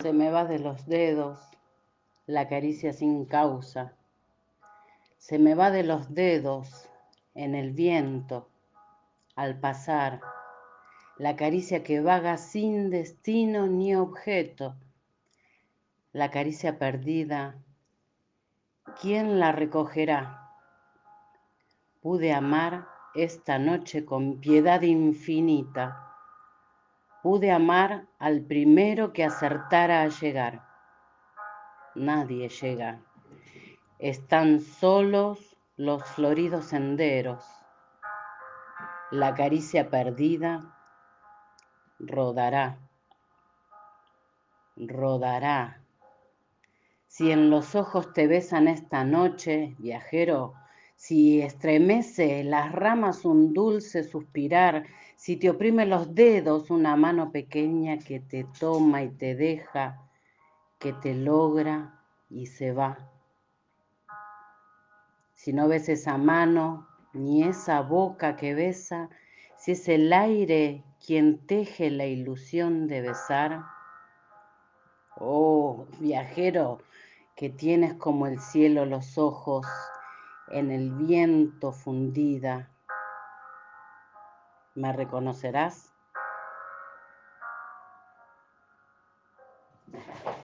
se me va de los dedos la caricia sin causa, se me va de los dedos en el viento al pasar, la caricia que vaga sin destino ni objeto, la caricia perdida, ¿quién la recogerá? Pude amar esta noche con piedad infinita Pude amar al primero que acertara a llegar. Nadie llega. Están solos los floridos senderos. La caricia perdida rodará, rodará. Si en los ojos te besan esta noche, viajero, si estremece las ramas un dulce suspirar, si te oprime los dedos una mano pequeña que te toma y te deja, que te logra y se va. Si no ves esa mano ni esa boca que besa, si es el aire quien teje la ilusión de besar, oh viajero, que tienes como el cielo los ojos en el viento fundida. ¿Me reconocerás?